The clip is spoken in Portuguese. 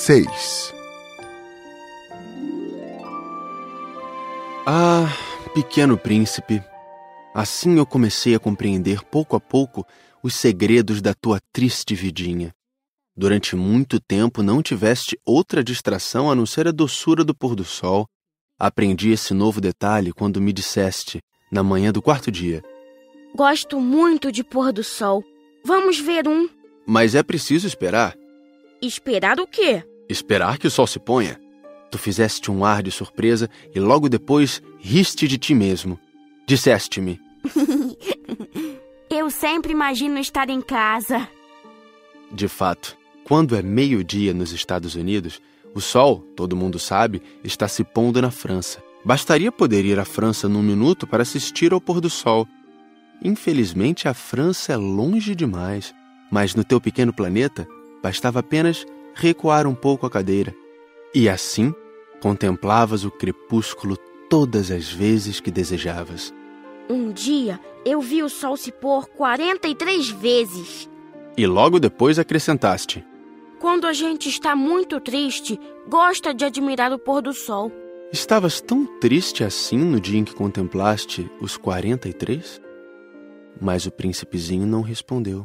6. Ah, pequeno príncipe, assim eu comecei a compreender pouco a pouco os segredos da tua triste vidinha. Durante muito tempo não tiveste outra distração a não ser a doçura do pôr do sol. Aprendi esse novo detalhe quando me disseste, na manhã do quarto dia: Gosto muito de pôr do sol. Vamos ver um. Mas é preciso esperar. Esperar o quê? Esperar que o sol se ponha. Tu fizeste um ar de surpresa e logo depois riste de ti mesmo. Disseste-me: Eu sempre imagino estar em casa. De fato, quando é meio-dia nos Estados Unidos, o sol, todo mundo sabe, está se pondo na França. Bastaria poder ir à França num minuto para assistir ao pôr do sol. Infelizmente, a França é longe demais, mas no teu pequeno planeta bastava apenas recuar um pouco a cadeira. E assim contemplavas o crepúsculo todas as vezes que desejavas. Um dia eu vi o sol se pôr 43 vezes. E logo depois acrescentaste: Quando a gente está muito triste, gosta de admirar o pôr do sol. Estavas tão triste assim no dia em que contemplaste os 43? Mas o príncipezinho não respondeu.